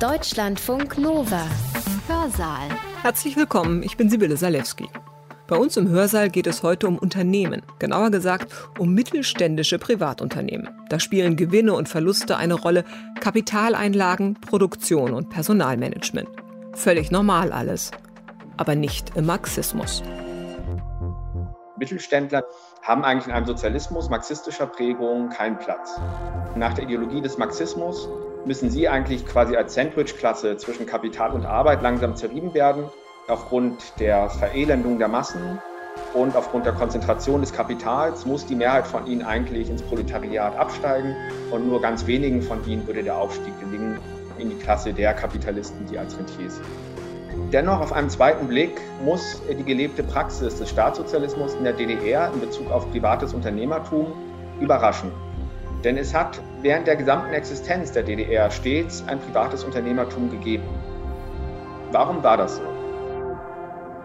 Deutschlandfunk Nova. Hörsaal. Herzlich willkommen, ich bin Sibylle Salewski. Bei uns im Hörsaal geht es heute um Unternehmen, genauer gesagt um mittelständische Privatunternehmen. Da spielen Gewinne und Verluste eine Rolle, Kapitaleinlagen, Produktion und Personalmanagement. Völlig normal alles, aber nicht im Marxismus. Mittelständler haben eigentlich in einem Sozialismus marxistischer Prägung keinen Platz. Nach der Ideologie des Marxismus müssen sie eigentlich quasi als Sandwich-Klasse zwischen Kapital und Arbeit langsam zerrieben werden, aufgrund der Verelendung der Massen und aufgrund der Konzentration des Kapitals muss die Mehrheit von ihnen eigentlich ins Proletariat absteigen und nur ganz wenigen von ihnen würde der Aufstieg gelingen in die Klasse der Kapitalisten, die als Rentiers sind. Dennoch auf einen zweiten Blick muss die gelebte Praxis des Staatssozialismus in der DDR in Bezug auf privates Unternehmertum überraschen. Denn es hat während der gesamten Existenz der DDR stets ein privates Unternehmertum gegeben. Warum war das so?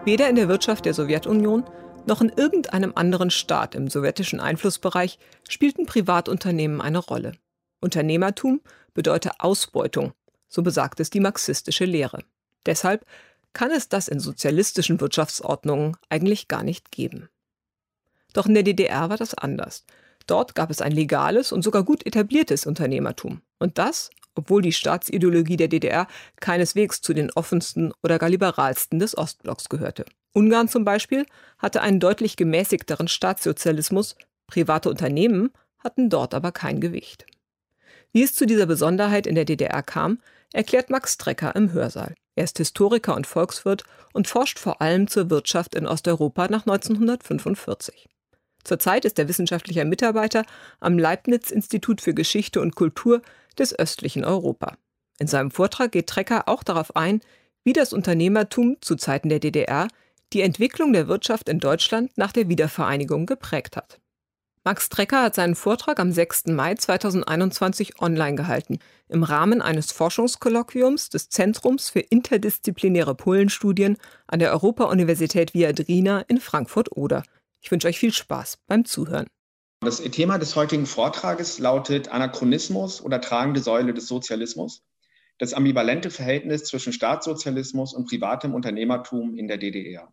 Weder in der Wirtschaft der Sowjetunion noch in irgendeinem anderen Staat im sowjetischen Einflussbereich spielten Privatunternehmen eine Rolle. Unternehmertum bedeutet Ausbeutung, so besagt es die marxistische Lehre. Deshalb kann es das in sozialistischen Wirtschaftsordnungen eigentlich gar nicht geben. Doch in der DDR war das anders. Dort gab es ein legales und sogar gut etabliertes Unternehmertum. Und das, obwohl die Staatsideologie der DDR keineswegs zu den offensten oder gar liberalsten des Ostblocks gehörte. Ungarn zum Beispiel hatte einen deutlich gemäßigteren Staatssozialismus, private Unternehmen hatten dort aber kein Gewicht. Wie es zu dieser Besonderheit in der DDR kam, erklärt Max Strecker im Hörsaal. Er ist Historiker und Volkswirt und forscht vor allem zur Wirtschaft in Osteuropa nach 1945. Zurzeit ist er wissenschaftlicher Mitarbeiter am Leibniz-Institut für Geschichte und Kultur des östlichen Europa. In seinem Vortrag geht Trecker auch darauf ein, wie das Unternehmertum zu Zeiten der DDR die Entwicklung der Wirtschaft in Deutschland nach der Wiedervereinigung geprägt hat. Max Trecker hat seinen Vortrag am 6. Mai 2021 online gehalten, im Rahmen eines Forschungskolloquiums des Zentrums für interdisziplinäre Polenstudien an der Europa-Universität Viadrina in Frankfurt-Oder. Ich wünsche euch viel Spaß beim Zuhören. Das Thema des heutigen Vortrages lautet Anachronismus oder tragende Säule des Sozialismus, das ambivalente Verhältnis zwischen Staatssozialismus und privatem Unternehmertum in der DDR.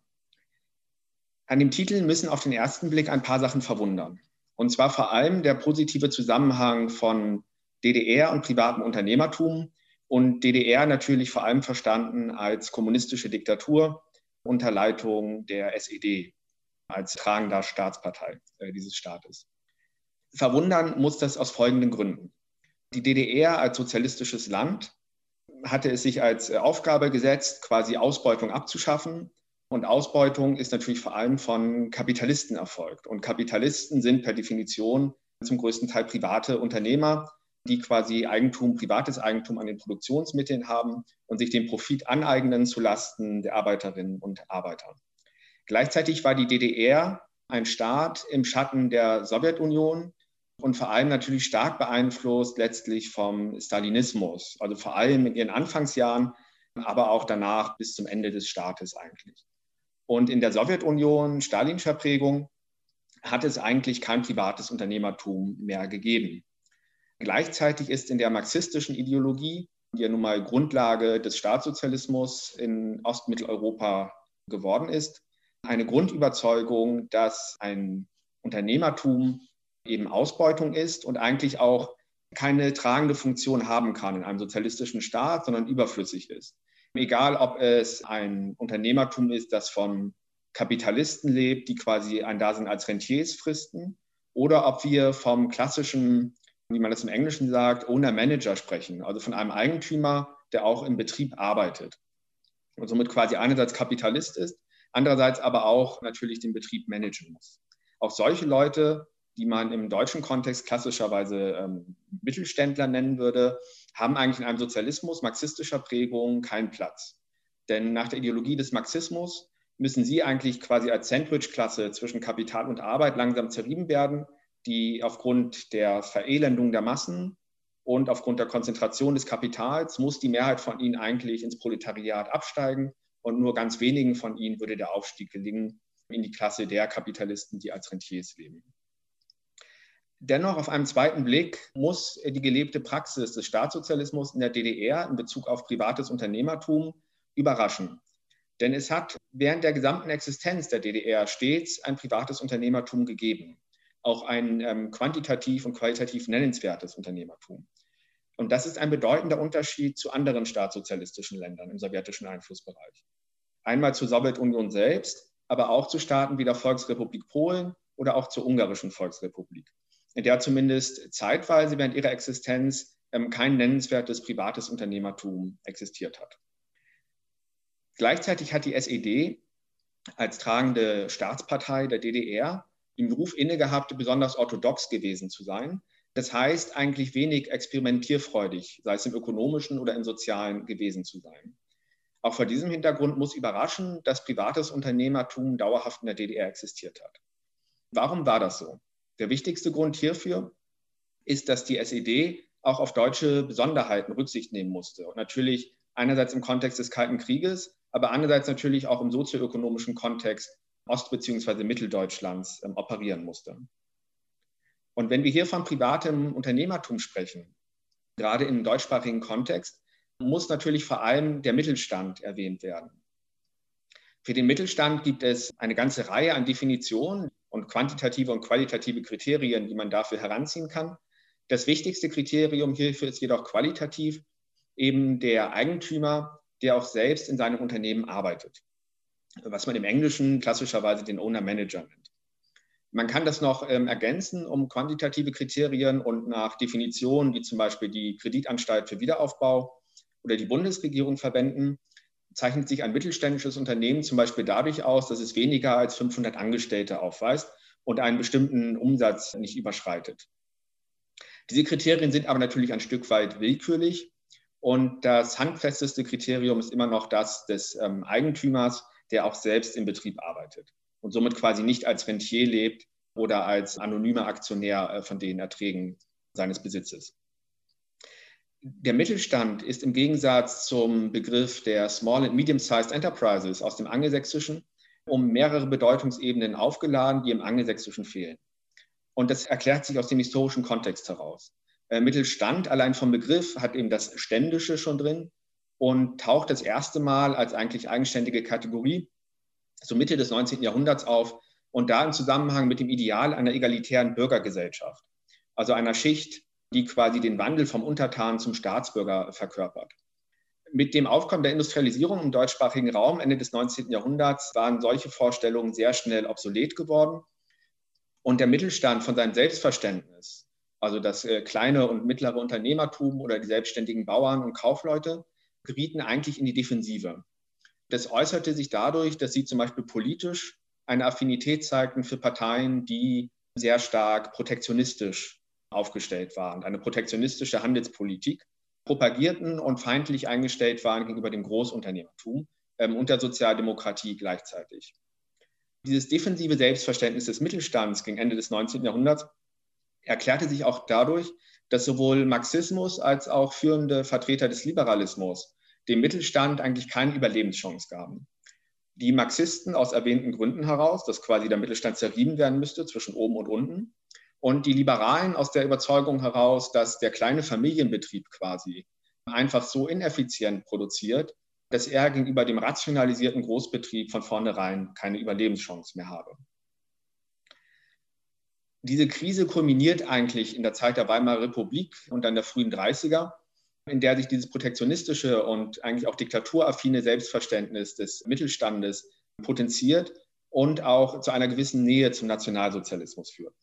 An dem Titel müssen auf den ersten Blick ein paar Sachen verwundern. Und zwar vor allem der positive Zusammenhang von DDR und privatem Unternehmertum und DDR natürlich vor allem verstanden als kommunistische Diktatur unter Leitung der SED als tragender Staatspartei äh, dieses Staates. Verwundern muss das aus folgenden Gründen. Die DDR als sozialistisches Land hatte es sich als äh, Aufgabe gesetzt, quasi Ausbeutung abzuschaffen und Ausbeutung ist natürlich vor allem von Kapitalisten erfolgt. Und Kapitalisten sind per Definition zum größten Teil private Unternehmer, die quasi Eigentum, privates Eigentum an den Produktionsmitteln haben und sich den Profit aneignen zu Lasten der Arbeiterinnen und Arbeiter. Gleichzeitig war die DDR ein Staat im Schatten der Sowjetunion und vor allem natürlich stark beeinflusst letztlich vom Stalinismus, also vor allem in ihren Anfangsjahren, aber auch danach bis zum Ende des Staates eigentlich. Und in der Sowjetunion, stalinischer Prägung, hat es eigentlich kein privates Unternehmertum mehr gegeben. Gleichzeitig ist in der marxistischen Ideologie, die ja nun mal Grundlage des Staatssozialismus in Ostmitteleuropa geworden ist, eine Grundüberzeugung, dass ein Unternehmertum eben Ausbeutung ist und eigentlich auch keine tragende Funktion haben kann in einem sozialistischen Staat, sondern überflüssig ist. Egal, ob es ein Unternehmertum ist, das von Kapitalisten lebt, die quasi ein Dasein als Rentiers fristen, oder ob wir vom klassischen, wie man das im Englischen sagt, Owner Manager sprechen, also von einem Eigentümer, der auch im Betrieb arbeitet und somit quasi einerseits Kapitalist ist, andererseits aber auch natürlich den Betrieb managen muss. Auch solche Leute die man im deutschen Kontext klassischerweise ähm, Mittelständler nennen würde, haben eigentlich in einem Sozialismus marxistischer Prägung keinen Platz. Denn nach der Ideologie des Marxismus müssen sie eigentlich quasi als Sandwich-Klasse zwischen Kapital und Arbeit langsam zerrieben werden, die aufgrund der Verelendung der Massen und aufgrund der Konzentration des Kapitals muss die Mehrheit von ihnen eigentlich ins Proletariat absteigen und nur ganz wenigen von ihnen würde der Aufstieg gelingen in die Klasse der Kapitalisten, die als Rentiers leben. Dennoch, auf einen zweiten Blick muss die gelebte Praxis des Staatssozialismus in der DDR in Bezug auf privates Unternehmertum überraschen. Denn es hat während der gesamten Existenz der DDR stets ein privates Unternehmertum gegeben, auch ein ähm, quantitativ und qualitativ nennenswertes Unternehmertum. Und das ist ein bedeutender Unterschied zu anderen staatssozialistischen Ländern im sowjetischen Einflussbereich. Einmal zur Sowjetunion selbst, aber auch zu Staaten wie der Volksrepublik Polen oder auch zur ungarischen Volksrepublik in der zumindest zeitweise während ihrer Existenz ähm, kein nennenswertes privates Unternehmertum existiert hat. Gleichzeitig hat die SED als tragende Staatspartei der DDR den Ruf inne gehabt, besonders orthodox gewesen zu sein. Das heißt, eigentlich wenig experimentierfreudig, sei es im ökonomischen oder im sozialen gewesen zu sein. Auch vor diesem Hintergrund muss überraschen, dass privates Unternehmertum dauerhaft in der DDR existiert hat. Warum war das so? Der wichtigste Grund hierfür ist, dass die SED auch auf deutsche Besonderheiten Rücksicht nehmen musste. Und natürlich einerseits im Kontext des Kalten Krieges, aber andererseits natürlich auch im sozioökonomischen Kontext Ost- bzw. Mitteldeutschlands ähm, operieren musste. Und wenn wir hier von privatem Unternehmertum sprechen, gerade im deutschsprachigen Kontext, muss natürlich vor allem der Mittelstand erwähnt werden. Für den Mittelstand gibt es eine ganze Reihe an Definitionen, und quantitative und qualitative Kriterien, die man dafür heranziehen kann. Das wichtigste Kriterium hierfür ist jedoch qualitativ eben der Eigentümer, der auch selbst in seinem Unternehmen arbeitet, was man im Englischen klassischerweise den Owner-Manager nennt. Man kann das noch ähm, ergänzen um quantitative Kriterien und nach Definitionen wie zum Beispiel die Kreditanstalt für Wiederaufbau oder die Bundesregierung verwenden, zeichnet sich ein mittelständisches Unternehmen zum Beispiel dadurch aus, dass es weniger als 500 Angestellte aufweist und einen bestimmten Umsatz nicht überschreitet. Diese Kriterien sind aber natürlich ein Stück weit willkürlich und das handfesteste Kriterium ist immer noch das des ähm, Eigentümers, der auch selbst im Betrieb arbeitet und somit quasi nicht als Rentier lebt oder als anonymer Aktionär äh, von den Erträgen seines Besitzes der Mittelstand ist im Gegensatz zum Begriff der Small and Medium-Sized Enterprises aus dem Angelsächsischen um mehrere Bedeutungsebenen aufgeladen, die im Angelsächsischen fehlen. Und das erklärt sich aus dem historischen Kontext heraus. Äh, Mittelstand allein vom Begriff hat eben das Ständische schon drin und taucht das erste Mal als eigentlich eigenständige Kategorie so Mitte des 19. Jahrhunderts auf und da im Zusammenhang mit dem Ideal einer egalitären Bürgergesellschaft, also einer Schicht, die quasi den Wandel vom Untertan zum Staatsbürger verkörpert. Mit dem Aufkommen der Industrialisierung im deutschsprachigen Raum Ende des 19. Jahrhunderts waren solche Vorstellungen sehr schnell obsolet geworden. Und der Mittelstand von seinem Selbstverständnis, also das äh, kleine und mittlere Unternehmertum oder die selbstständigen Bauern und Kaufleute, gerieten eigentlich in die Defensive. Das äußerte sich dadurch, dass sie zum Beispiel politisch eine Affinität zeigten für Parteien, die sehr stark protektionistisch aufgestellt waren, eine protektionistische Handelspolitik propagierten und feindlich eingestellt waren gegenüber dem Großunternehmertum ähm, und der Sozialdemokratie gleichzeitig. Dieses defensive Selbstverständnis des Mittelstands gegen Ende des 19. Jahrhunderts erklärte sich auch dadurch, dass sowohl Marxismus als auch führende Vertreter des Liberalismus dem Mittelstand eigentlich keine Überlebenschance gaben. Die Marxisten aus erwähnten Gründen heraus, dass quasi der Mittelstand zerrieben werden müsste zwischen oben und unten, und die Liberalen aus der Überzeugung heraus, dass der kleine Familienbetrieb quasi einfach so ineffizient produziert, dass er gegenüber dem rationalisierten Großbetrieb von vornherein keine Überlebenschance mehr habe. Diese Krise kulminiert eigentlich in der Zeit der Weimarer Republik und dann der frühen 30er, in der sich dieses protektionistische und eigentlich auch diktaturaffine Selbstverständnis des Mittelstandes potenziert und auch zu einer gewissen Nähe zum Nationalsozialismus führt.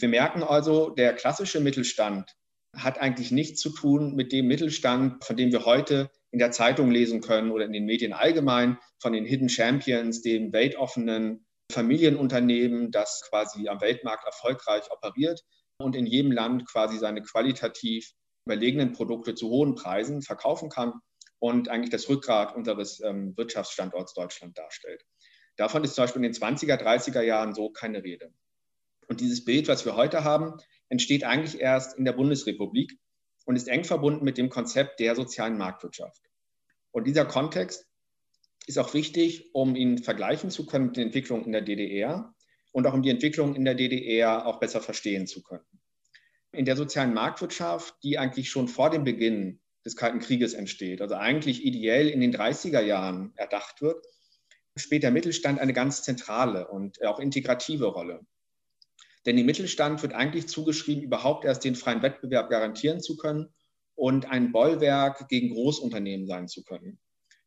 Wir merken also, der klassische Mittelstand hat eigentlich nichts zu tun mit dem Mittelstand, von dem wir heute in der Zeitung lesen können oder in den Medien allgemein, von den Hidden Champions, dem weltoffenen Familienunternehmen, das quasi am Weltmarkt erfolgreich operiert und in jedem Land quasi seine qualitativ überlegenen Produkte zu hohen Preisen verkaufen kann und eigentlich das Rückgrat unseres ähm, Wirtschaftsstandorts Deutschland darstellt. Davon ist zum Beispiel in den 20er, 30er Jahren so keine Rede. Und dieses Bild, was wir heute haben, entsteht eigentlich erst in der Bundesrepublik und ist eng verbunden mit dem Konzept der sozialen Marktwirtschaft. Und dieser Kontext ist auch wichtig, um ihn vergleichen zu können mit den Entwicklungen in der DDR und auch um die Entwicklung in der DDR auch besser verstehen zu können. in der sozialen Marktwirtschaft, die eigentlich schon vor dem Beginn des Kalten Krieges entsteht, also eigentlich ideell in den 30er Jahren erdacht wird, spielt der Mittelstand eine ganz zentrale und auch integrative Rolle. Denn dem Mittelstand wird eigentlich zugeschrieben, überhaupt erst den freien Wettbewerb garantieren zu können und ein Bollwerk gegen Großunternehmen sein zu können.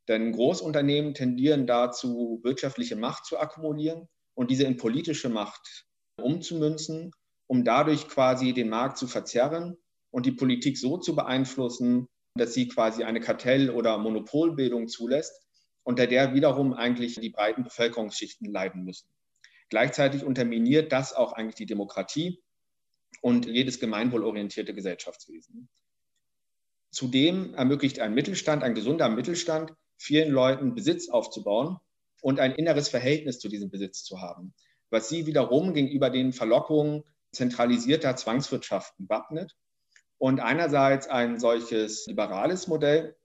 Denn Großunternehmen tendieren dazu, wirtschaftliche Macht zu akkumulieren und diese in politische Macht umzumünzen, um dadurch quasi den Markt zu verzerren und die Politik so zu beeinflussen, dass sie quasi eine Kartell- oder Monopolbildung zulässt, unter der wiederum eigentlich die breiten Bevölkerungsschichten leiden müssen. Gleichzeitig unterminiert das auch eigentlich die Demokratie und jedes gemeinwohlorientierte Gesellschaftswesen. Zudem ermöglicht ein Mittelstand, ein gesunder Mittelstand, vielen Leuten Besitz aufzubauen und ein inneres Verhältnis zu diesem Besitz zu haben, was sie wiederum gegenüber den Verlockungen zentralisierter Zwangswirtschaften wappnet und einerseits ein solches liberales Modell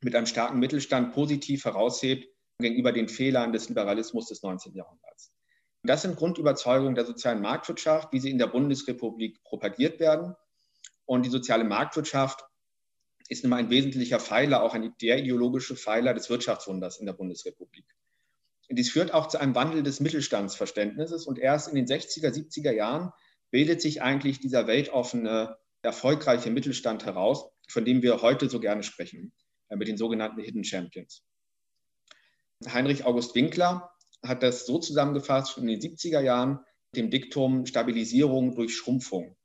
mit einem starken Mittelstand positiv heraushebt gegenüber den Fehlern des Liberalismus des 19. Jahrhunderts. Das sind Grundüberzeugungen der sozialen Marktwirtschaft, wie sie in der Bundesrepublik propagiert werden. Und die soziale Marktwirtschaft ist immer ein wesentlicher Pfeiler, auch ein, der ideologische Pfeiler des Wirtschaftswunders in der Bundesrepublik. Dies führt auch zu einem Wandel des Mittelstandsverständnisses und erst in den 60er, 70er Jahren bildet sich eigentlich dieser weltoffene, erfolgreiche Mittelstand heraus, von dem wir heute so gerne sprechen, äh, mit den sogenannten Hidden Champions. Heinrich August Winkler hat das so zusammengefasst in den 70er Jahren mit dem Diktum Stabilisierung durch Schrumpfung.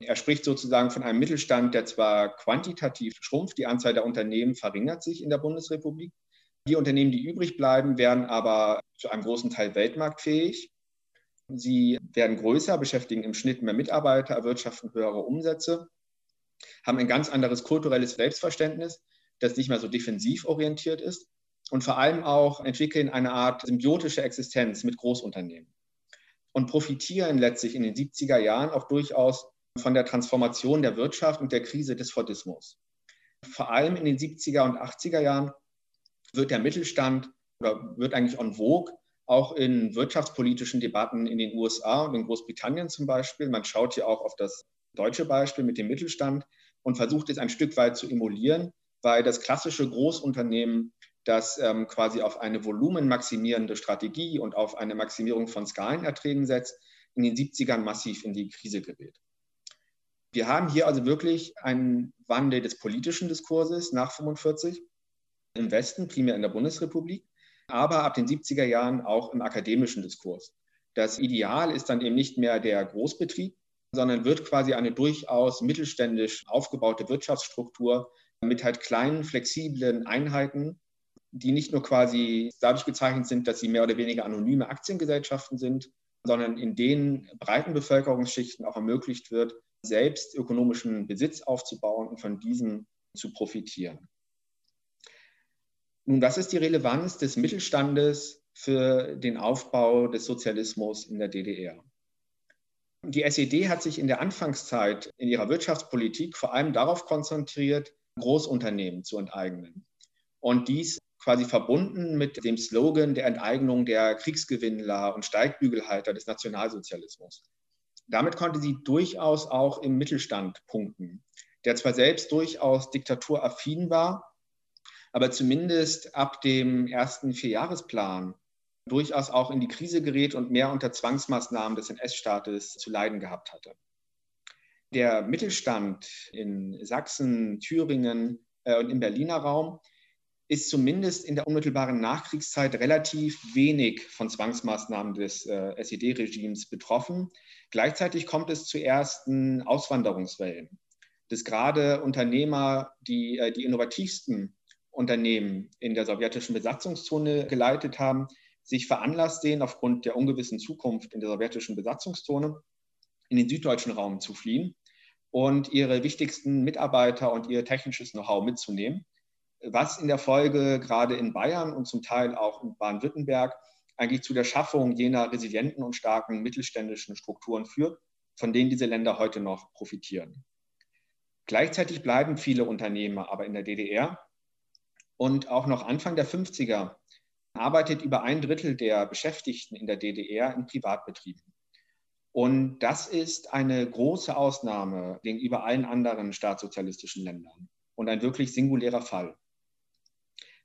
Er spricht sozusagen von einem Mittelstand, der zwar quantitativ schrumpft, die Anzahl der Unternehmen verringert sich in der Bundesrepublik. Die Unternehmen, die übrig bleiben, werden aber zu einem großen Teil weltmarktfähig. Sie werden größer, beschäftigen im Schnitt mehr Mitarbeiter, erwirtschaften höhere Umsätze, haben ein ganz anderes kulturelles Selbstverständnis, das nicht mehr so defensiv orientiert ist und vor allem auch entwickeln eine Art symbiotische Existenz mit Großunternehmen und profitieren letztlich in den 70er Jahren auch durchaus von der Transformation der Wirtschaft und der Krise des Fordismus. Vor allem in den 70er und 80er Jahren wird der Mittelstand oder wird eigentlich en vogue, auch in wirtschaftspolitischen Debatten in den USA und in Großbritannien zum Beispiel. Man schaut hier auch auf das deutsche Beispiel mit dem Mittelstand und versucht es ein Stück weit zu emulieren, weil das klassische Großunternehmen, das ähm, quasi auf eine volumenmaximierende Strategie und auf eine Maximierung von Skalenerträgen setzt, in den 70ern massiv in die Krise gerät. Wir haben hier also wirklich einen Wandel des politischen Diskurses nach 45 im Westen, primär in der Bundesrepublik, aber ab den 70er Jahren auch im akademischen Diskurs. Das Ideal ist dann eben nicht mehr der Großbetrieb, sondern wird quasi eine durchaus mittelständisch aufgebaute Wirtschaftsstruktur mit halt kleinen, flexiblen Einheiten, die nicht nur quasi dadurch gezeichnet sind, dass sie mehr oder weniger anonyme Aktiengesellschaften sind, sondern in denen breiten Bevölkerungsschichten auch ermöglicht wird, selbst ökonomischen Besitz aufzubauen und von diesem zu profitieren. Nun, was ist die Relevanz des Mittelstandes für den Aufbau des Sozialismus in der DDR? Die SED hat sich in der Anfangszeit in ihrer Wirtschaftspolitik vor allem darauf konzentriert, Großunternehmen zu enteignen. Und dies quasi verbunden mit dem Slogan der Enteignung der Kriegsgewinnler und Steigbügelhalter des Nationalsozialismus. Damit konnte sie durchaus auch im Mittelstand punkten, der zwar selbst durchaus diktaturaffin war, aber zumindest ab dem ersten Vierjahresplan durchaus auch in die Krise gerät und mehr unter Zwangsmaßnahmen des NS-Staates zu leiden gehabt hatte. Der Mittelstand in Sachsen, Thüringen äh, und im Berliner Raum ist zumindest in der unmittelbaren Nachkriegszeit relativ wenig von Zwangsmaßnahmen des äh, SED-Regimes betroffen. Gleichzeitig kommt es zu ersten Auswanderungswellen, dass gerade Unternehmer, die äh, die innovativsten Unternehmen in der sowjetischen Besatzungszone geleitet haben, sich veranlasst sehen, aufgrund der ungewissen Zukunft in der sowjetischen Besatzungszone in den süddeutschen Raum zu fliehen und ihre wichtigsten Mitarbeiter und ihr technisches Know-how mitzunehmen, was in der Folge gerade in Bayern und zum Teil auch in Baden-Württemberg eigentlich zu der Schaffung jener resilienten und starken mittelständischen Strukturen führt, von denen diese Länder heute noch profitieren. Gleichzeitig bleiben viele Unternehmer aber in der DDR und auch noch Anfang der 50er arbeitet über ein Drittel der Beschäftigten in der DDR in Privatbetrieben. Und das ist eine große Ausnahme gegenüber allen anderen staatssozialistischen Ländern und ein wirklich singulärer Fall.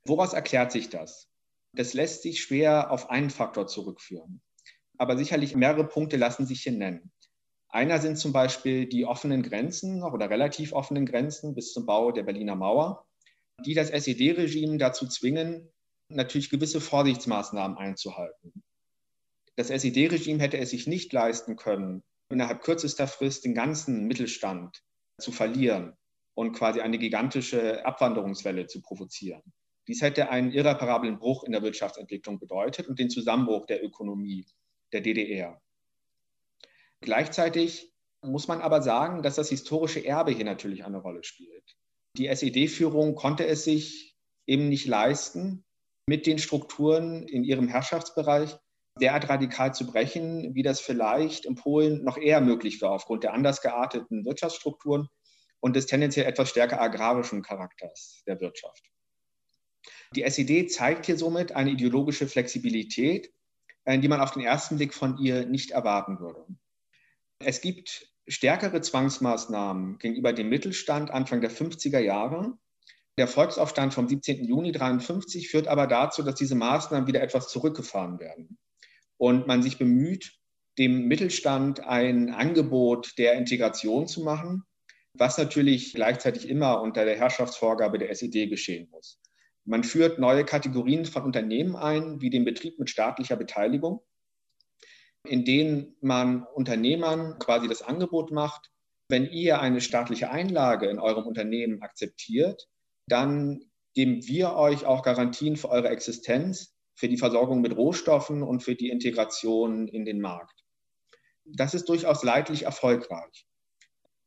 Woraus erklärt sich das? Das lässt sich schwer auf einen Faktor zurückführen. Aber sicherlich mehrere Punkte lassen sich hier nennen. Einer sind zum Beispiel die offenen Grenzen oder relativ offenen Grenzen bis zum Bau der Berliner Mauer, die das SED-Regime dazu zwingen, natürlich gewisse Vorsichtsmaßnahmen einzuhalten. Das SED-Regime hätte es sich nicht leisten können, innerhalb kürzester Frist den ganzen Mittelstand zu verlieren und quasi eine gigantische Abwanderungswelle zu provozieren. Dies hätte einen irreparablen Bruch in der Wirtschaftsentwicklung bedeutet und den Zusammenbruch der Ökonomie der DDR. Gleichzeitig muss man aber sagen, dass das historische Erbe hier natürlich eine Rolle spielt. Die SED-Führung konnte es sich eben nicht leisten, mit den Strukturen in ihrem Herrschaftsbereich derart radikal zu brechen, wie das vielleicht in Polen noch eher möglich war aufgrund der anders gearteten Wirtschaftsstrukturen und des tendenziell etwas stärker agrarischen Charakters der Wirtschaft. Die SED zeigt hier somit eine ideologische Flexibilität, äh, die man auf den ersten Blick von ihr nicht erwarten würde. Es gibt stärkere Zwangsmaßnahmen gegenüber dem Mittelstand Anfang der 50er Jahre. Der Volksaufstand vom 17. Juni 1953 führt aber dazu, dass diese Maßnahmen wieder etwas zurückgefahren werden und man sich bemüht, dem Mittelstand ein Angebot der Integration zu machen, was natürlich gleichzeitig immer unter der Herrschaftsvorgabe der SED geschehen muss. Man führt neue Kategorien von Unternehmen ein, wie den Betrieb mit staatlicher Beteiligung in denen man Unternehmern quasi das Angebot macht, wenn ihr eine staatliche Einlage in eurem Unternehmen akzeptiert, dann geben wir euch auch Garantien für eure Existenz, für die Versorgung mit Rohstoffen und für die Integration in den Markt. Das ist durchaus leidlich erfolgreich.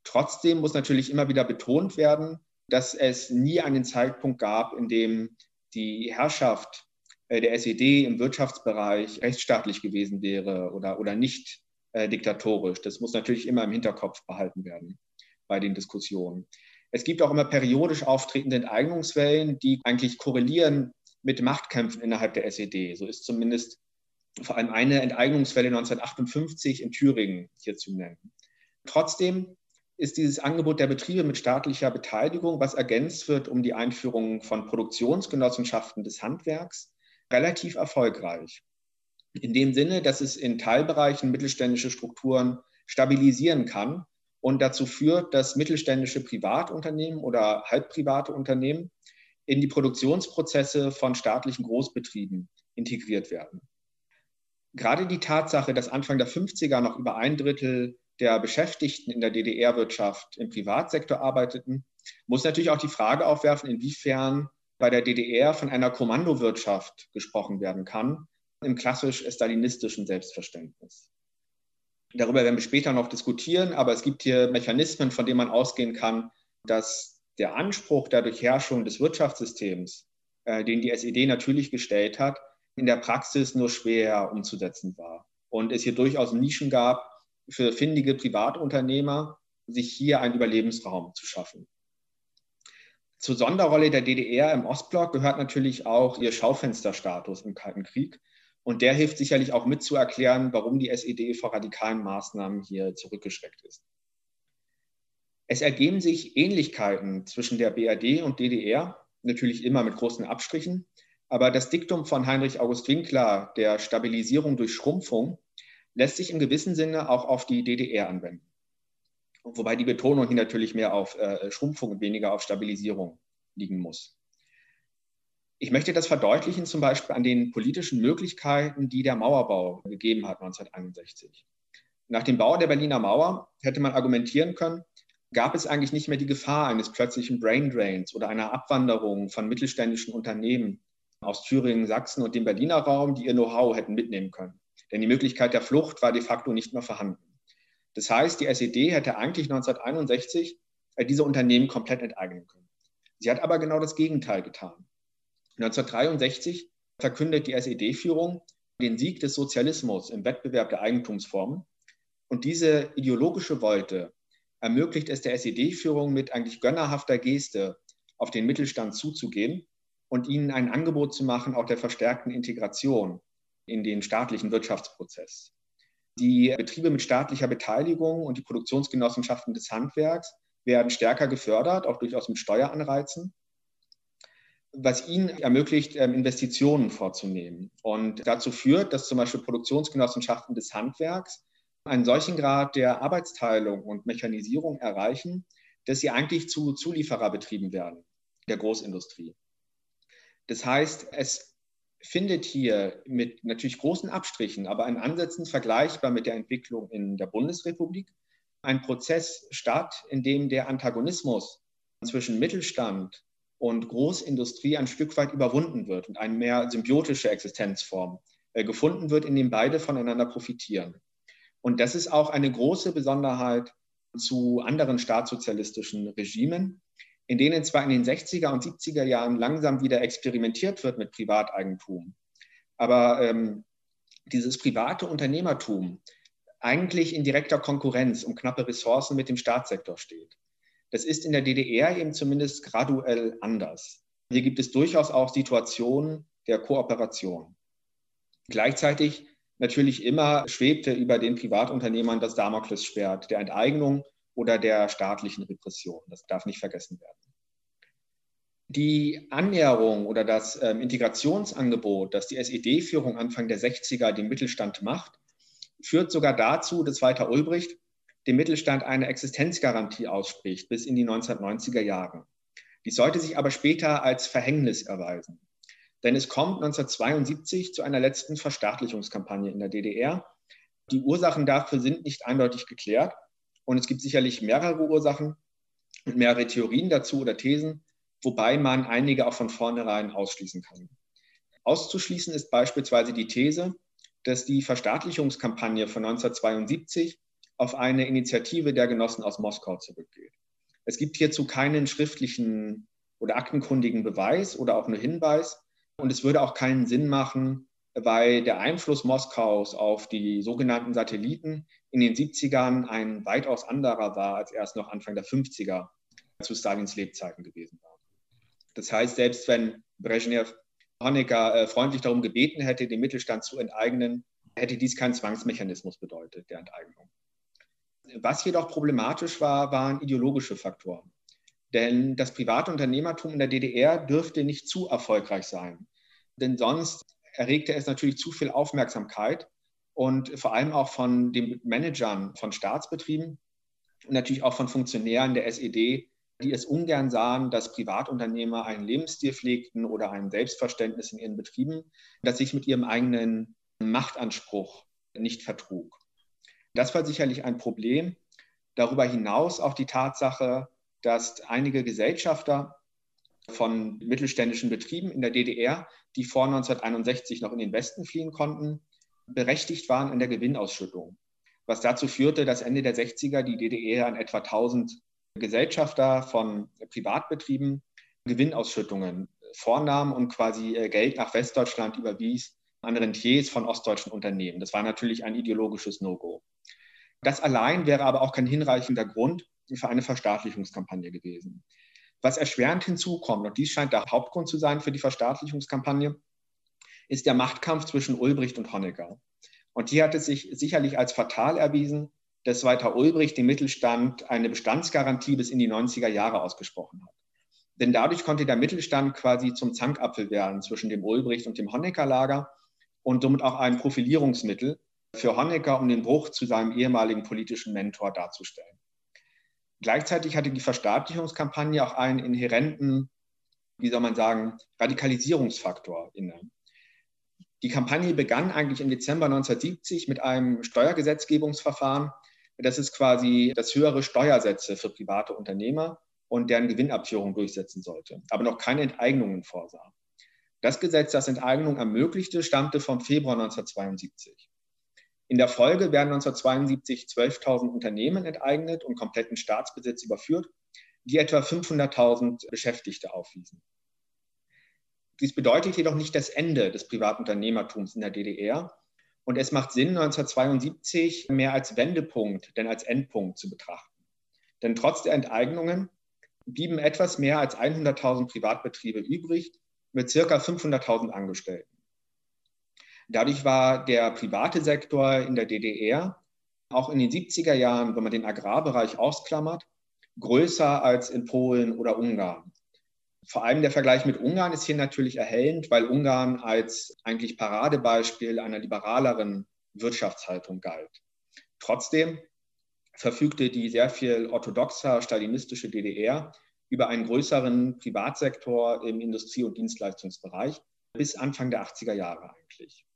Trotzdem muss natürlich immer wieder betont werden, dass es nie einen Zeitpunkt gab, in dem die Herrschaft äh, der SED im Wirtschaftsbereich rechtsstaatlich gewesen wäre oder, oder nicht äh, diktatorisch. Das muss natürlich immer im Hinterkopf behalten werden bei den Diskussionen. Es gibt auch immer periodisch auftretende Enteignungswellen, die eigentlich korrelieren mit Machtkämpfen innerhalb der SED. So ist zumindest vor allem eine Enteignungswelle 1958 in Thüringen hier zu nennen. Trotzdem ist dieses Angebot der Betriebe mit staatlicher Beteiligung, was ergänzt wird um die Einführung von Produktionsgenossenschaften des Handwerks, relativ erfolgreich. In dem Sinne, dass es in Teilbereichen mittelständische Strukturen stabilisieren kann und dazu führt, dass mittelständische Privatunternehmen oder halbprivate Unternehmen in die Produktionsprozesse von staatlichen Großbetrieben integriert werden. Gerade die Tatsache, dass Anfang der 50er noch über ein Drittel der Beschäftigten in der DDR-Wirtschaft im Privatsektor arbeiteten, muss natürlich auch die Frage aufwerfen, inwiefern bei der DDR von einer Kommandowirtschaft gesprochen werden kann, im klassisch-stalinistischen Selbstverständnis. Darüber werden wir später noch diskutieren, aber es gibt hier Mechanismen, von denen man ausgehen kann, dass der Anspruch der Durchherrschung des Wirtschaftssystems, äh, den die SED natürlich gestellt hat, in der Praxis nur schwer umzusetzen war. Und es hier durchaus Nischen gab für findige Privatunternehmer, sich hier einen Überlebensraum zu schaffen. Zur Sonderrolle der DDR im Ostblock gehört natürlich auch ihr Schaufensterstatus im Kalten Krieg. Und der hilft sicherlich auch mit zu erklären, warum die SED vor radikalen Maßnahmen hier zurückgeschreckt ist. Es ergeben sich Ähnlichkeiten zwischen der BRD und DDR, natürlich immer mit großen Abstrichen. Aber das Diktum von Heinrich August Winkler der Stabilisierung durch Schrumpfung lässt sich im gewissen Sinne auch auf die DDR anwenden wobei die Betonung hier natürlich mehr auf äh, Schrumpfung und weniger auf Stabilisierung liegen muss. Ich möchte das verdeutlichen zum Beispiel an den politischen Möglichkeiten, die der Mauerbau gegeben hat 1961. Nach dem Bau der Berliner Mauer hätte man argumentieren können, gab es eigentlich nicht mehr die Gefahr eines plötzlichen Braindrains oder einer Abwanderung von mittelständischen Unternehmen aus Thüringen, Sachsen und dem Berliner Raum, die ihr Know-how hätten mitnehmen können. Denn die Möglichkeit der Flucht war de facto nicht mehr vorhanden. Das heißt, die SED hätte eigentlich 1961 äh, diese Unternehmen komplett enteignen können. Sie hat aber genau das Gegenteil getan. 1963 verkündet die SED-Führung den Sieg des Sozialismus im Wettbewerb der Eigentumsformen. Und diese ideologische Wolte ermöglicht es der SED-Führung mit eigentlich gönnerhafter Geste auf den Mittelstand zuzugehen und ihnen ein Angebot zu machen, auch der verstärkten Integration in den staatlichen Wirtschaftsprozess. Die Betriebe mit staatlicher Beteiligung und die Produktionsgenossenschaften des Handwerks werden stärker gefördert, auch durchaus mit Steueranreizen, was ihnen ermöglicht, ähm, Investitionen vorzunehmen. Und dazu führt, dass zum Beispiel Produktionsgenossenschaften des Handwerks einen solchen Grad der Arbeitsteilung und Mechanisierung erreichen, dass sie eigentlich zu Zuliefererbetrieben werden der Großindustrie. Das heißt, es findet hier mit natürlich großen Abstrichen, aber in Ansätzen vergleichbar mit der Entwicklung in der Bundesrepublik ein Prozess statt, in dem der Antagonismus zwischen Mittelstand und Großindustrie ein Stück weit überwunden wird und eine mehr symbiotische Existenzform äh, gefunden wird, in dem beide voneinander profitieren. Und das ist auch eine große Besonderheit zu anderen staatssozialistischen Regimen, in denen zwar in den 60er und 70er Jahren langsam wieder experimentiert wird mit Privateigentum, aber ähm, dieses private Unternehmertum eigentlich in direkter Konkurrenz um knappe Ressourcen mit dem Staatssektor steht. Das ist in der DDR eben zumindest graduell anders. Hier gibt es durchaus auch Situationen der Kooperation. Gleichzeitig natürlich immer schwebte über den Privatunternehmern das Damoklesschwert der Enteignung oder der staatlichen Repression. Das darf nicht vergessen werden. Die Annäherung oder das ähm, Integrationsangebot, das die SED-Führung Anfang der 60er dem Mittelstand macht, führt sogar dazu, dass Walter Ulbricht dem Mittelstand eine Existenzgarantie ausspricht bis in die 1990er Jahre. Dies sollte sich aber später als Verhängnis erweisen. Denn es kommt 1972 zu einer letzten Verstaatlichungskampagne in der DDR. Die Ursachen dafür sind nicht eindeutig geklärt. Und es gibt sicherlich mehrere Ursachen und mehrere Theorien dazu oder Thesen, wobei man einige auch von vornherein ausschließen kann. Auszuschließen ist beispielsweise die These, dass die Verstaatlichungskampagne von 1972 auf eine Initiative der Genossen aus Moskau zurückgeht. Es gibt hierzu keinen schriftlichen oder aktenkundigen Beweis oder auch nur Hinweis. Und es würde auch keinen Sinn machen, weil der Einfluss Moskaus auf die sogenannten Satelliten in den 70ern ein weitaus anderer war, als erst noch Anfang der 50er zu Stalins Lebzeiten gewesen war. Das heißt, selbst wenn Brezhnev Honecker äh, freundlich darum gebeten hätte, den Mittelstand zu enteignen, hätte dies keinen Zwangsmechanismus bedeutet, der Enteignung. Was jedoch problematisch war, waren ideologische Faktoren. Denn das private Unternehmertum in der DDR dürfte nicht zu erfolgreich sein. Denn sonst erregte es natürlich zu viel Aufmerksamkeit und vor allem auch von den Managern von Staatsbetrieben und natürlich auch von Funktionären der SED, die es ungern sahen, dass Privatunternehmer einen Lebensstil pflegten oder ein Selbstverständnis in ihren Betrieben, das sich mit ihrem eigenen Machtanspruch nicht vertrug. Das war sicherlich ein Problem. Darüber hinaus auch die Tatsache, dass einige Gesellschafter von mittelständischen Betrieben in der DDR, die vor 1961 noch in den Westen fliehen konnten, berechtigt waren an der Gewinnausschüttung. Was dazu führte, dass Ende der 60er die DDR an etwa 1000 Gesellschafter von Privatbetrieben Gewinnausschüttungen vornahm und quasi äh, Geld nach Westdeutschland überwies an Rentiers von ostdeutschen Unternehmen. Das war natürlich ein ideologisches No-Go. Das allein wäre aber auch kein hinreichender Grund für eine Verstaatlichungskampagne gewesen. Was erschwerend hinzukommt, und dies scheint der Hauptgrund zu sein für die Verstaatlichungskampagne, ist der Machtkampf zwischen Ulbricht und Honecker. Und hier hat es sich sicherlich als fatal erwiesen, dass Walter Ulbricht dem Mittelstand eine Bestandsgarantie bis in die 90er Jahre ausgesprochen hat. Denn dadurch konnte der Mittelstand quasi zum Zankapfel werden zwischen dem Ulbricht und dem Honecker-Lager und somit auch ein Profilierungsmittel für Honecker, um den Bruch zu seinem ehemaligen politischen Mentor darzustellen. Gleichzeitig hatte die Verstaatlichungskampagne auch einen inhärenten, wie soll man sagen, Radikalisierungsfaktor inne. Die Kampagne begann eigentlich im Dezember 1970 mit einem Steuergesetzgebungsverfahren, das ist quasi das höhere Steuersätze für private Unternehmer und deren Gewinnabführung durchsetzen sollte, aber noch keine Enteignungen vorsah. Das Gesetz, das Enteignung ermöglichte, stammte vom Februar 1972. In der Folge werden 1972 12.000 Unternehmen enteignet und kompletten Staatsbesitz überführt, die etwa 500.000 Beschäftigte aufwiesen. Dies bedeutet jedoch nicht das Ende des Privatunternehmertums in der DDR, und es macht Sinn, 1972 mehr als Wendepunkt denn als Endpunkt zu betrachten. Denn trotz der Enteignungen blieben etwas mehr als 100.000 Privatbetriebe übrig mit circa 500.000 Angestellten. Dadurch war der private Sektor in der DDR auch in den 70er Jahren, wenn man den Agrarbereich ausklammert, größer als in Polen oder Ungarn. Vor allem der Vergleich mit Ungarn ist hier natürlich erhellend, weil Ungarn als eigentlich Paradebeispiel einer liberaleren Wirtschaftshaltung galt. Trotzdem verfügte die sehr viel orthodoxer stalinistische DDR über einen größeren Privatsektor im Industrie- und Dienstleistungsbereich bis Anfang der 80er Jahre eigentlich.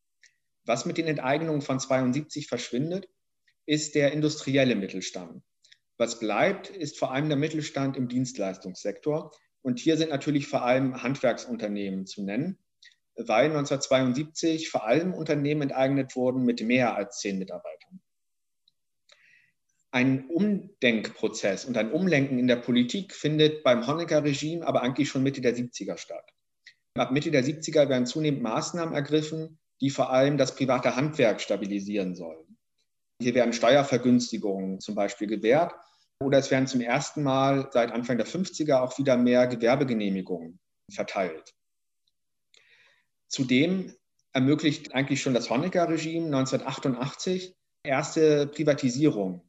Was mit den Enteignungen von 72 verschwindet, ist der industrielle Mittelstand. Was bleibt, ist vor allem der Mittelstand im Dienstleistungssektor. Und hier sind natürlich vor allem Handwerksunternehmen zu nennen, weil 1972 vor allem Unternehmen enteignet wurden mit mehr als zehn Mitarbeitern. Ein Umdenkprozess und ein Umlenken in der Politik findet beim Honecker-Regime aber eigentlich schon Mitte der 70er statt. Ab Mitte der 70er werden zunehmend Maßnahmen ergriffen, die vor allem das private Handwerk stabilisieren sollen. Hier werden Steuervergünstigungen zum Beispiel gewährt oder es werden zum ersten Mal seit Anfang der 50er auch wieder mehr Gewerbegenehmigungen verteilt. Zudem ermöglicht eigentlich schon das Honecker-Regime 1988 erste Privatisierung.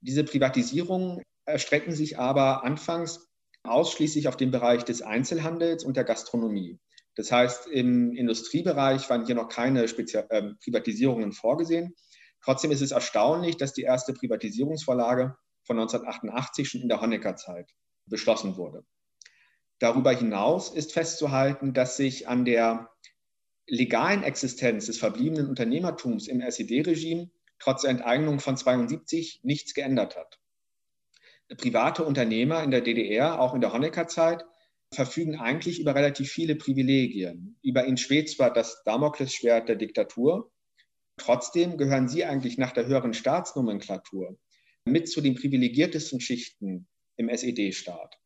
Diese Privatisierungen erstrecken sich aber anfangs ausschließlich auf den Bereich des Einzelhandels und der Gastronomie. Das heißt, im Industriebereich waren hier noch keine Spezi äh, Privatisierungen vorgesehen. Trotzdem ist es erstaunlich, dass die erste Privatisierungsvorlage von 1988 schon in der Honecker-Zeit beschlossen wurde. Darüber hinaus ist festzuhalten, dass sich an der legalen Existenz des verbliebenen Unternehmertums im SED-Regime trotz der Enteignung von 72 nichts geändert hat. Private Unternehmer in der DDR, auch in der Honecker-Zeit, verfügen eigentlich über relativ viele Privilegien. Über ihnen schwebt zwar das Damoklesschwert der Diktatur, trotzdem gehören sie eigentlich nach der höheren Staatsnomenklatur mit zu den privilegiertesten Schichten im SED-Staat.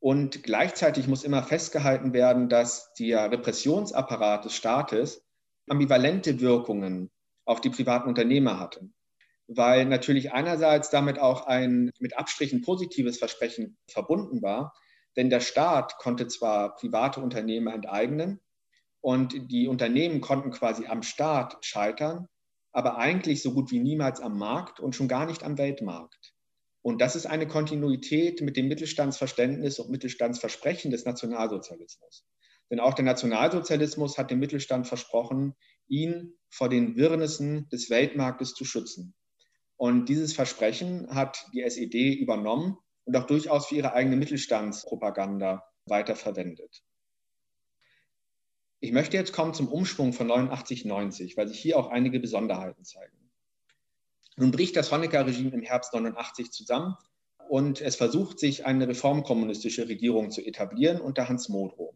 Und gleichzeitig muss immer festgehalten werden, dass der Repressionsapparat des Staates ambivalente Wirkungen auf die privaten Unternehmer hatte. Weil natürlich einerseits damit auch ein mit Abstrichen positives Versprechen verbunden war, denn der Staat konnte zwar private Unternehmer enteignen und die Unternehmen konnten quasi am Staat scheitern, aber eigentlich so gut wie niemals am Markt und schon gar nicht am Weltmarkt. Und das ist eine Kontinuität mit dem Mittelstandsverständnis und Mittelstandsversprechen des Nationalsozialismus. Denn auch der Nationalsozialismus hat dem Mittelstand versprochen, ihn vor den Wirrnissen des Weltmarktes zu schützen. Und dieses Versprechen hat die SED übernommen und auch durchaus für ihre eigene Mittelstandspropaganda weiterverwendet. Ich möchte jetzt kommen zum Umschwung von 89, 90, weil sich hier auch einige Besonderheiten zeigen. Nun bricht das Honecker-Regime im Herbst 89 zusammen und es versucht, sich eine reformkommunistische Regierung zu etablieren unter Hans Modrow.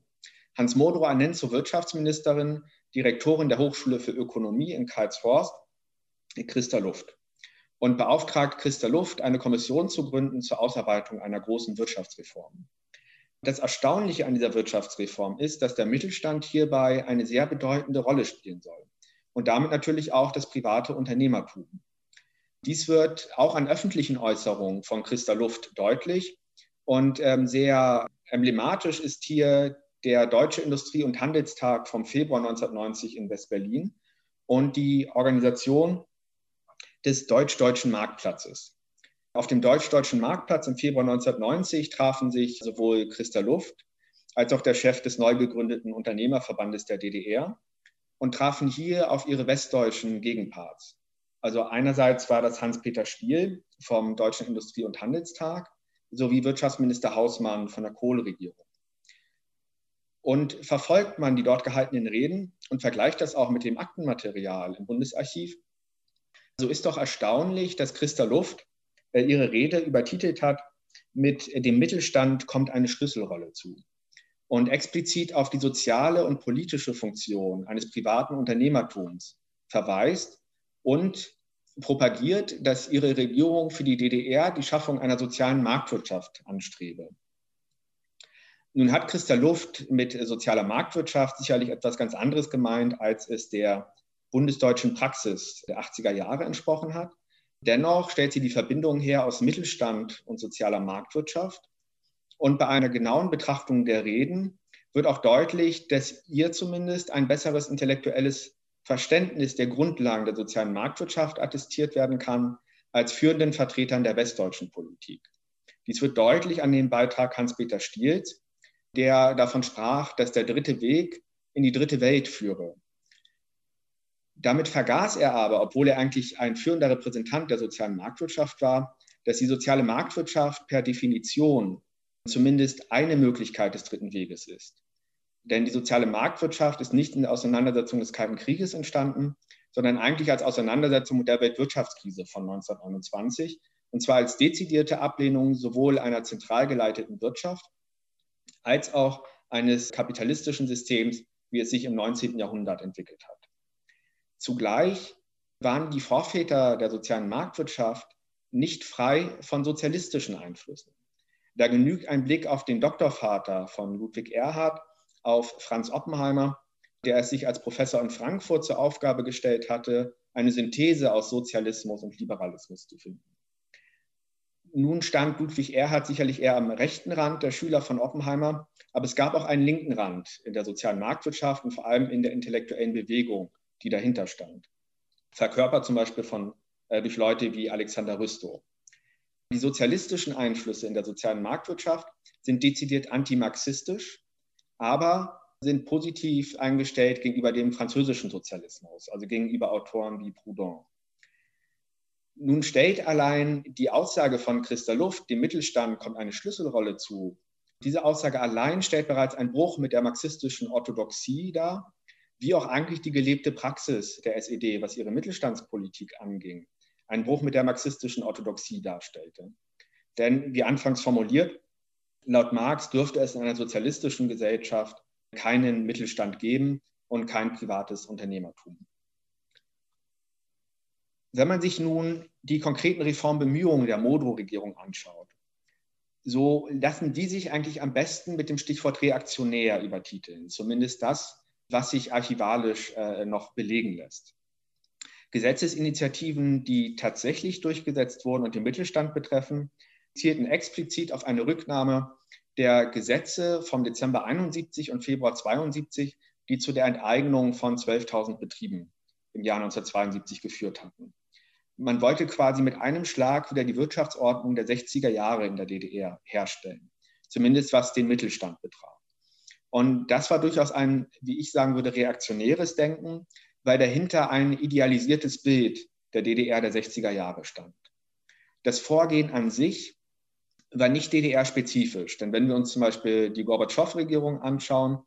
Hans Modrow ernennt zur Wirtschaftsministerin Direktorin der Hochschule für Ökonomie in Karlshorst, Christa Luft und beauftragt Christa Luft, eine Kommission zu gründen zur Ausarbeitung einer großen Wirtschaftsreform. Das Erstaunliche an dieser Wirtschaftsreform ist, dass der Mittelstand hierbei eine sehr bedeutende Rolle spielen soll und damit natürlich auch das private Unternehmertum. Dies wird auch an öffentlichen Äußerungen von Christa Luft deutlich und ähm, sehr emblematisch ist hier der Deutsche Industrie- und Handelstag vom Februar 1990 in West-Berlin und die Organisation des Deutsch-Deutschen Marktplatzes. Auf dem Deutsch-Deutschen Marktplatz im Februar 1990 trafen sich sowohl Christa Luft als auch der Chef des neu gegründeten Unternehmerverbandes der DDR und trafen hier auf ihre westdeutschen Gegenparts. Also einerseits war das Hans-Peter Spiel vom Deutschen Industrie- und Handelstag sowie Wirtschaftsminister Hausmann von der Kohleregierung. Und verfolgt man die dort gehaltenen Reden und vergleicht das auch mit dem Aktenmaterial im Bundesarchiv, so ist doch erstaunlich, dass Christa Luft ihre Rede übertitelt hat mit dem Mittelstand kommt eine Schlüsselrolle zu und explizit auf die soziale und politische Funktion eines privaten Unternehmertums verweist und propagiert, dass ihre Regierung für die DDR die Schaffung einer sozialen Marktwirtschaft anstrebe. Nun hat Christa Luft mit sozialer Marktwirtschaft sicherlich etwas ganz anderes gemeint, als es der bundesdeutschen Praxis der 80er Jahre entsprochen hat. Dennoch stellt sie die Verbindung her aus Mittelstand und sozialer Marktwirtschaft. Und bei einer genauen Betrachtung der Reden wird auch deutlich, dass ihr zumindest ein besseres intellektuelles Verständnis der Grundlagen der sozialen Marktwirtschaft attestiert werden kann als führenden Vertretern der westdeutschen Politik. Dies wird deutlich an dem Beitrag Hans-Peter Stiels, der davon sprach, dass der dritte Weg in die dritte Welt führe. Damit vergaß er aber, obwohl er eigentlich ein führender Repräsentant der sozialen Marktwirtschaft war, dass die soziale Marktwirtschaft per Definition zumindest eine Möglichkeit des dritten Weges ist. Denn die soziale Marktwirtschaft ist nicht in der Auseinandersetzung des Kalten Krieges entstanden, sondern eigentlich als Auseinandersetzung mit der Weltwirtschaftskrise von 1929. Und zwar als dezidierte Ablehnung sowohl einer zentral geleiteten Wirtschaft als auch eines kapitalistischen Systems, wie es sich im 19. Jahrhundert entwickelt hat. Zugleich waren die Vorväter der sozialen Marktwirtschaft nicht frei von sozialistischen Einflüssen. Da genügt ein Blick auf den Doktorvater von Ludwig Erhard, auf Franz Oppenheimer, der es sich als Professor in Frankfurt zur Aufgabe gestellt hatte, eine Synthese aus Sozialismus und Liberalismus zu finden. Nun stand Ludwig Erhard sicherlich eher am rechten Rand der Schüler von Oppenheimer, aber es gab auch einen linken Rand in der sozialen Marktwirtschaft und vor allem in der intellektuellen Bewegung, die dahinter stand. Verkörpert zum Beispiel von, äh, durch Leute wie Alexander Rüstow. Die sozialistischen Einflüsse in der sozialen Marktwirtschaft sind dezidiert antimarxistisch aber sind positiv eingestellt gegenüber dem französischen Sozialismus, also gegenüber Autoren wie Proudhon. Nun stellt allein die Aussage von Christa Luft, dem Mittelstand kommt eine Schlüsselrolle zu. Diese Aussage allein stellt bereits einen Bruch mit der marxistischen Orthodoxie dar, wie auch eigentlich die gelebte Praxis der SED, was ihre Mittelstandspolitik anging, einen Bruch mit der marxistischen Orthodoxie darstellte. Denn, wie anfangs formuliert, Laut Marx dürfte es in einer sozialistischen Gesellschaft keinen Mittelstand geben und kein privates Unternehmertum. Wenn man sich nun die konkreten Reformbemühungen der Modrow-Regierung anschaut, so lassen die sich eigentlich am besten mit dem Stichwort reaktionär übertiteln, zumindest das, was sich archivalisch äh, noch belegen lässt. Gesetzesinitiativen, die tatsächlich durchgesetzt wurden und den Mittelstand betreffen, zielten explizit auf eine Rücknahme der Gesetze vom Dezember 71 und Februar 72, die zu der Enteignung von 12.000 Betrieben im Jahr 1972 geführt hatten. Man wollte quasi mit einem Schlag wieder die Wirtschaftsordnung der 60er Jahre in der DDR herstellen, zumindest was den Mittelstand betraf. Und das war durchaus ein, wie ich sagen würde, reaktionäres Denken, weil dahinter ein idealisiertes Bild der DDR der 60er Jahre stand. Das Vorgehen an sich war nicht DDR-spezifisch. Denn wenn wir uns zum Beispiel die Gorbatschow-Regierung anschauen,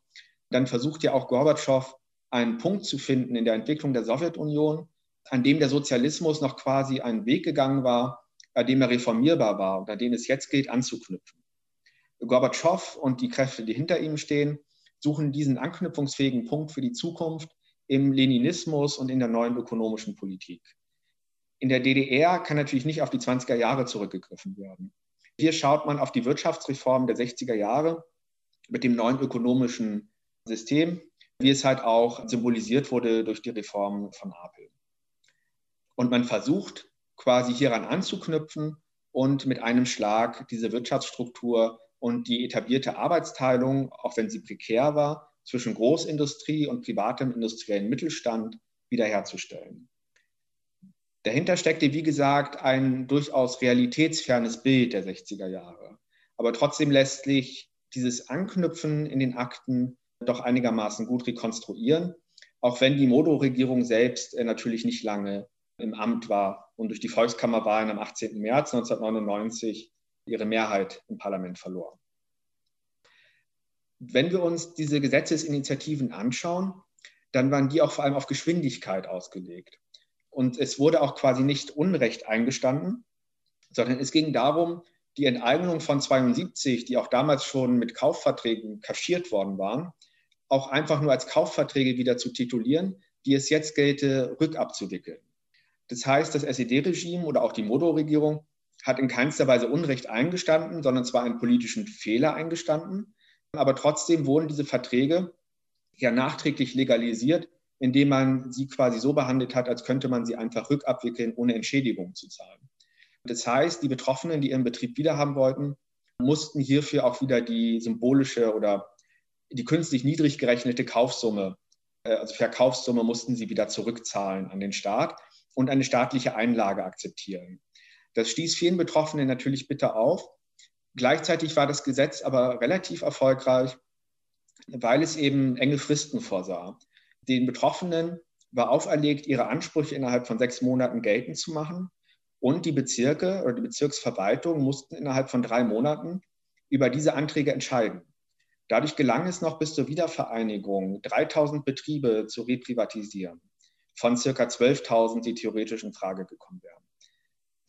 dann versucht ja auch Gorbatschow einen Punkt zu finden in der Entwicklung der Sowjetunion, an dem der Sozialismus noch quasi einen Weg gegangen war, bei dem er reformierbar war und an den es jetzt gilt anzuknüpfen. Gorbatschow und die Kräfte, die hinter ihm stehen, suchen diesen anknüpfungsfähigen Punkt für die Zukunft im Leninismus und in der neuen ökonomischen Politik. In der DDR kann natürlich nicht auf die 20er Jahre zurückgegriffen werden. Hier schaut man auf die Wirtschaftsreform der 60er Jahre mit dem neuen ökonomischen System, wie es halt auch symbolisiert wurde durch die Reform von Apel. Und man versucht quasi hieran anzuknüpfen und mit einem Schlag diese Wirtschaftsstruktur und die etablierte Arbeitsteilung, auch wenn sie prekär war, zwischen Großindustrie und privatem industriellen Mittelstand wiederherzustellen. Dahinter steckte, wie gesagt, ein durchaus realitätsfernes Bild der 60er Jahre. Aber trotzdem lässt sich dieses Anknüpfen in den Akten doch einigermaßen gut rekonstruieren, auch wenn die Modo-Regierung selbst äh, natürlich nicht lange im Amt war und durch die Volkskammerwahlen am 18. März 1999 ihre Mehrheit im Parlament verlor. Wenn wir uns diese Gesetzesinitiativen anschauen, dann waren die auch vor allem auf Geschwindigkeit ausgelegt. Und es wurde auch quasi nicht Unrecht eingestanden, sondern es ging darum, die Enteignung von 72, die auch damals schon mit Kaufverträgen kaschiert worden waren, auch einfach nur als Kaufverträge wieder zu titulieren, die es jetzt gelte, rückabzuwickeln. Das heißt, das SED-Regime oder auch die Modo-Regierung hat in keinster Weise Unrecht eingestanden, sondern zwar einen politischen Fehler eingestanden, aber trotzdem wurden diese Verträge ja nachträglich legalisiert indem man sie quasi so behandelt hat, als könnte man sie einfach rückabwickeln, ohne Entschädigung zu zahlen. Das heißt, die Betroffenen, die ihren Betrieb wiederhaben wollten, mussten hierfür auch wieder die symbolische oder die künstlich niedrig gerechnete Kaufsumme äh, also Verkaufssumme mussten sie wieder zurückzahlen an den Staat und eine staatliche Einlage akzeptieren. Das stieß vielen Betroffenen natürlich bitter auf. Gleichzeitig war das Gesetz aber relativ erfolgreich, weil es eben enge Fristen vorsah. Den Betroffenen war auferlegt, ihre Ansprüche innerhalb von sechs Monaten geltend zu machen. Und die Bezirke oder die Bezirksverwaltung mussten innerhalb von drei Monaten über diese Anträge entscheiden. Dadurch gelang es noch bis zur Wiedervereinigung, 3000 Betriebe zu reprivatisieren, von circa 12.000, die theoretisch in Frage gekommen wären.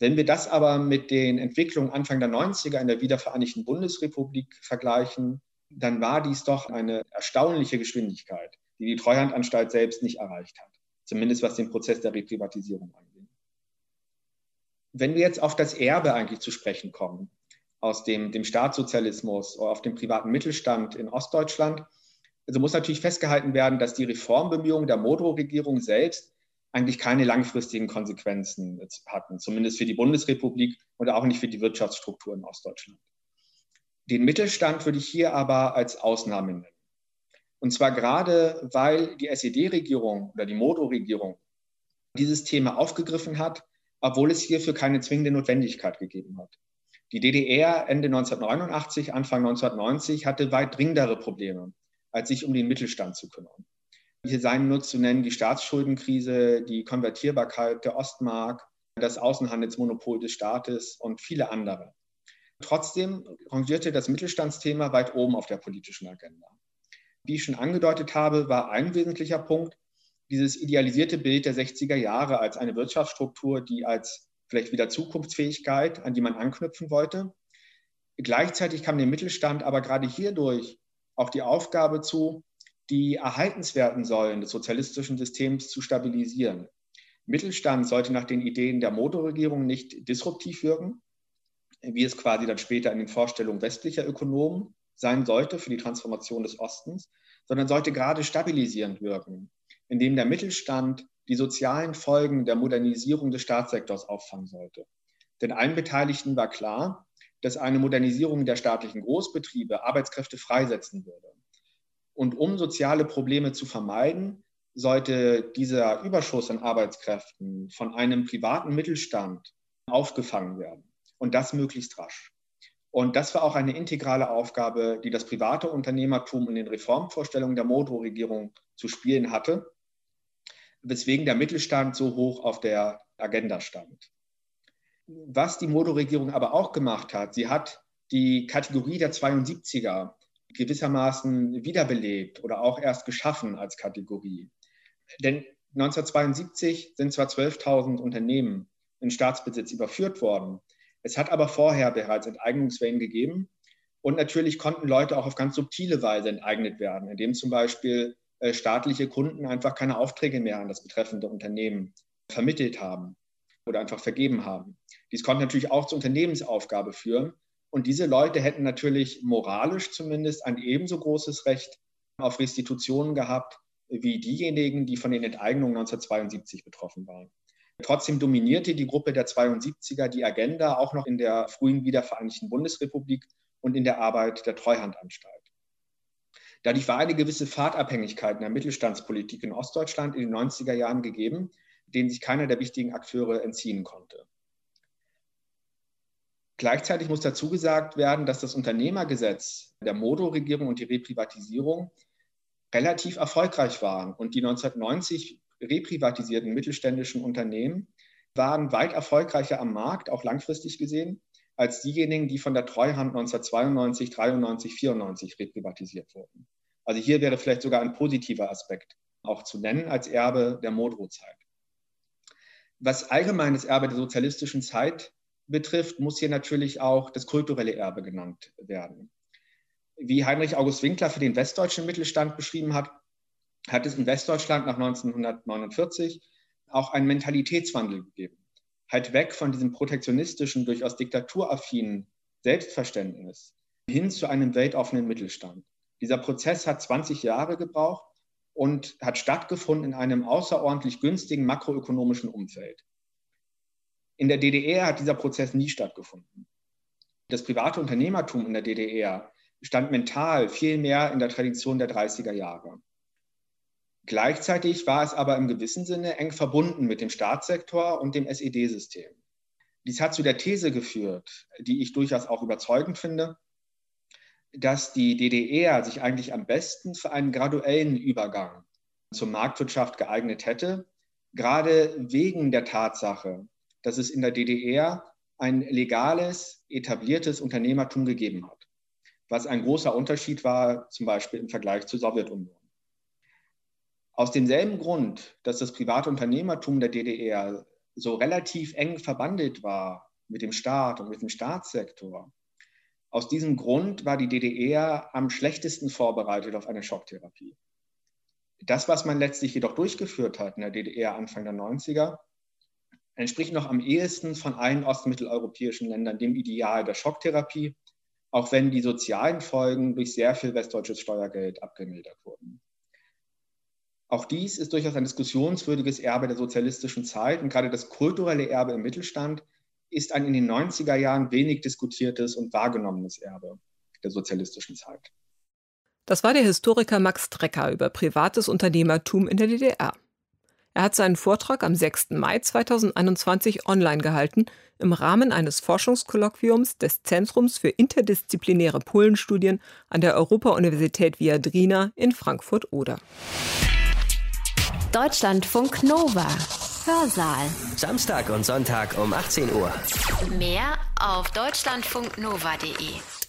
Wenn wir das aber mit den Entwicklungen Anfang der 90er in der wiedervereinigten Bundesrepublik vergleichen, dann war dies doch eine erstaunliche Geschwindigkeit, die die Treuhandanstalt selbst nicht erreicht hat, zumindest was den Prozess der Reprivatisierung angeht. Wenn wir jetzt auf das Erbe eigentlich zu sprechen kommen, aus dem, dem Staatssozialismus oder auf dem privaten Mittelstand in Ostdeutschland. Also muss natürlich festgehalten werden, dass die Reformbemühungen der Modrow-Regierung selbst eigentlich keine langfristigen Konsequenzen hatten, zumindest für die Bundesrepublik oder auch nicht für die Wirtschaftsstruktur in Ostdeutschland. Den Mittelstand würde ich hier aber als Ausnahme nennen. Und zwar gerade, weil die SED-Regierung oder die Modrow-Regierung dieses Thema aufgegriffen hat, obwohl es hierfür keine zwingende Notwendigkeit gegeben hat. Die DDR Ende 1989, Anfang 1990 hatte weit dringendere Probleme, als sich um den Mittelstand zu kümmern. Hier seien nur zu nennen die Staatsschuldenkrise, die Konvertierbarkeit der Ostmark, das Außenhandelsmonopol des Staates und viele andere. Trotzdem rangierte das Mittelstandsthema weit oben auf der politischen Agenda. Wie ich schon angedeutet habe, war ein wesentlicher Punkt dieses idealisierte Bild der 60er Jahre als eine Wirtschaftsstruktur, die als vielleicht wieder Zukunftsfähigkeit, an die man anknüpfen wollte. Gleichzeitig kam dem Mittelstand aber gerade hierdurch auch die Aufgabe zu, die erhaltenswerten Säulen des sozialistischen Systems zu stabilisieren. Mittelstand sollte nach den Ideen der Motorregierung nicht disruptiv wirken, wie es quasi dann später in den Vorstellungen westlicher Ökonomen sein sollte für die Transformation des Ostens, sondern sollte gerade stabilisierend wirken, indem der Mittelstand die sozialen Folgen der Modernisierung des Staatssektors auffangen sollte. Denn allen Beteiligten war klar, dass eine Modernisierung der staatlichen Großbetriebe Arbeitskräfte freisetzen würde. Und um soziale Probleme zu vermeiden, sollte dieser Überschuss an Arbeitskräften von einem privaten Mittelstand aufgefangen werden. Und das möglichst rasch. Und das war auch eine integrale Aufgabe, die das private Unternehmertum in den Reformvorstellungen der Modo-Regierung zu spielen hatte weswegen der Mittelstand so hoch auf der Agenda stand. Was die Modo-Regierung aber auch gemacht hat, sie hat die Kategorie der 72er gewissermaßen wiederbelebt oder auch erst geschaffen als Kategorie. Denn 1972 sind zwar 12.000 Unternehmen in Staatsbesitz überführt worden, es hat aber vorher bereits Enteignungswellen gegeben und natürlich konnten Leute auch auf ganz subtile Weise enteignet werden, indem zum Beispiel äh, staatliche Kunden einfach keine Aufträge mehr an das betreffende Unternehmen vermittelt haben oder einfach vergeben haben. Dies konnte natürlich auch zur Unternehmensaufgabe führen. Und diese Leute hätten natürlich moralisch zumindest ein ebenso großes Recht auf Restitutionen gehabt wie diejenigen, die von den Enteignungen 1972 betroffen waren. Trotzdem dominierte die Gruppe der 72er die Agenda auch noch in der frühen wiedervereinigten Bundesrepublik und in der Arbeit der Treuhandanstalt. Dadurch war eine gewisse Fahrtabhängigkeit in der Mittelstandspolitik in Ostdeutschland in den 90er Jahren gegeben, denen sich keiner der wichtigen Akteure entziehen konnte. Gleichzeitig muss dazu gesagt werden, dass das Unternehmergesetz der Modo-Regierung und die Reprivatisierung relativ erfolgreich waren. Und die 1990 reprivatisierten mittelständischen Unternehmen waren weit erfolgreicher am Markt, auch langfristig gesehen, als diejenigen, die von der Treuhand 1992, 93, 94 reprivatisiert wurden. Also hier wäre vielleicht sogar ein positiver Aspekt auch zu nennen als Erbe der Modrow-Zeit. Was allgemeines Erbe der sozialistischen Zeit betrifft, muss hier natürlich auch das kulturelle Erbe genannt werden. Wie Heinrich August Winkler für den westdeutschen Mittelstand beschrieben hat, hat es in Westdeutschland nach 1949 auch einen Mentalitätswandel gegeben halt weg von diesem protektionistischen, durchaus diktaturaffinen Selbstverständnis hin zu einem weltoffenen Mittelstand. Dieser Prozess hat 20 Jahre gebraucht und hat stattgefunden in einem außerordentlich günstigen makroökonomischen Umfeld. In der DDR hat dieser Prozess nie stattgefunden. Das private Unternehmertum in der DDR stand mental viel mehr in der Tradition der 30er Jahre. Gleichzeitig war es aber im gewissen Sinne eng verbunden mit dem Staatssektor und dem SED-System. Dies hat zu der These geführt, die ich durchaus auch überzeugend finde, dass die DDR sich eigentlich am besten für einen graduellen Übergang zur Marktwirtschaft geeignet hätte, gerade wegen der Tatsache, dass es in der DDR ein legales, etabliertes Unternehmertum gegeben hat, was ein großer Unterschied war, zum Beispiel im Vergleich zur Sowjetunion. Aus demselben Grund, dass das private Unternehmertum der DDR so relativ eng verbandelt war mit dem Staat und mit dem Staatssektor, aus diesem Grund war die DDR am schlechtesten vorbereitet auf eine Schocktherapie. Das, was man letztlich jedoch durchgeführt hat in der DDR Anfang der 90er, entspricht noch am ehesten von allen ostmitteleuropäischen Ländern dem Ideal der Schocktherapie, auch wenn die sozialen Folgen durch sehr viel westdeutsches Steuergeld abgemildert wurden. Auch dies ist durchaus ein diskussionswürdiges Erbe der sozialistischen Zeit und gerade das kulturelle Erbe im Mittelstand ist ein in den 90er Jahren wenig diskutiertes und wahrgenommenes Erbe der sozialistischen Zeit. Das war der Historiker Max Drecker über privates Unternehmertum in der DDR. Er hat seinen Vortrag am 6. Mai 2021 online gehalten im Rahmen eines Forschungskolloquiums des Zentrums für interdisziplinäre Polenstudien an der Europa-Universität Viadrina in Frankfurt-Oder. Deutschlandfunk Nova. Hörsaal. Samstag und Sonntag um 18 Uhr. Mehr auf deutschlandfunknova.de.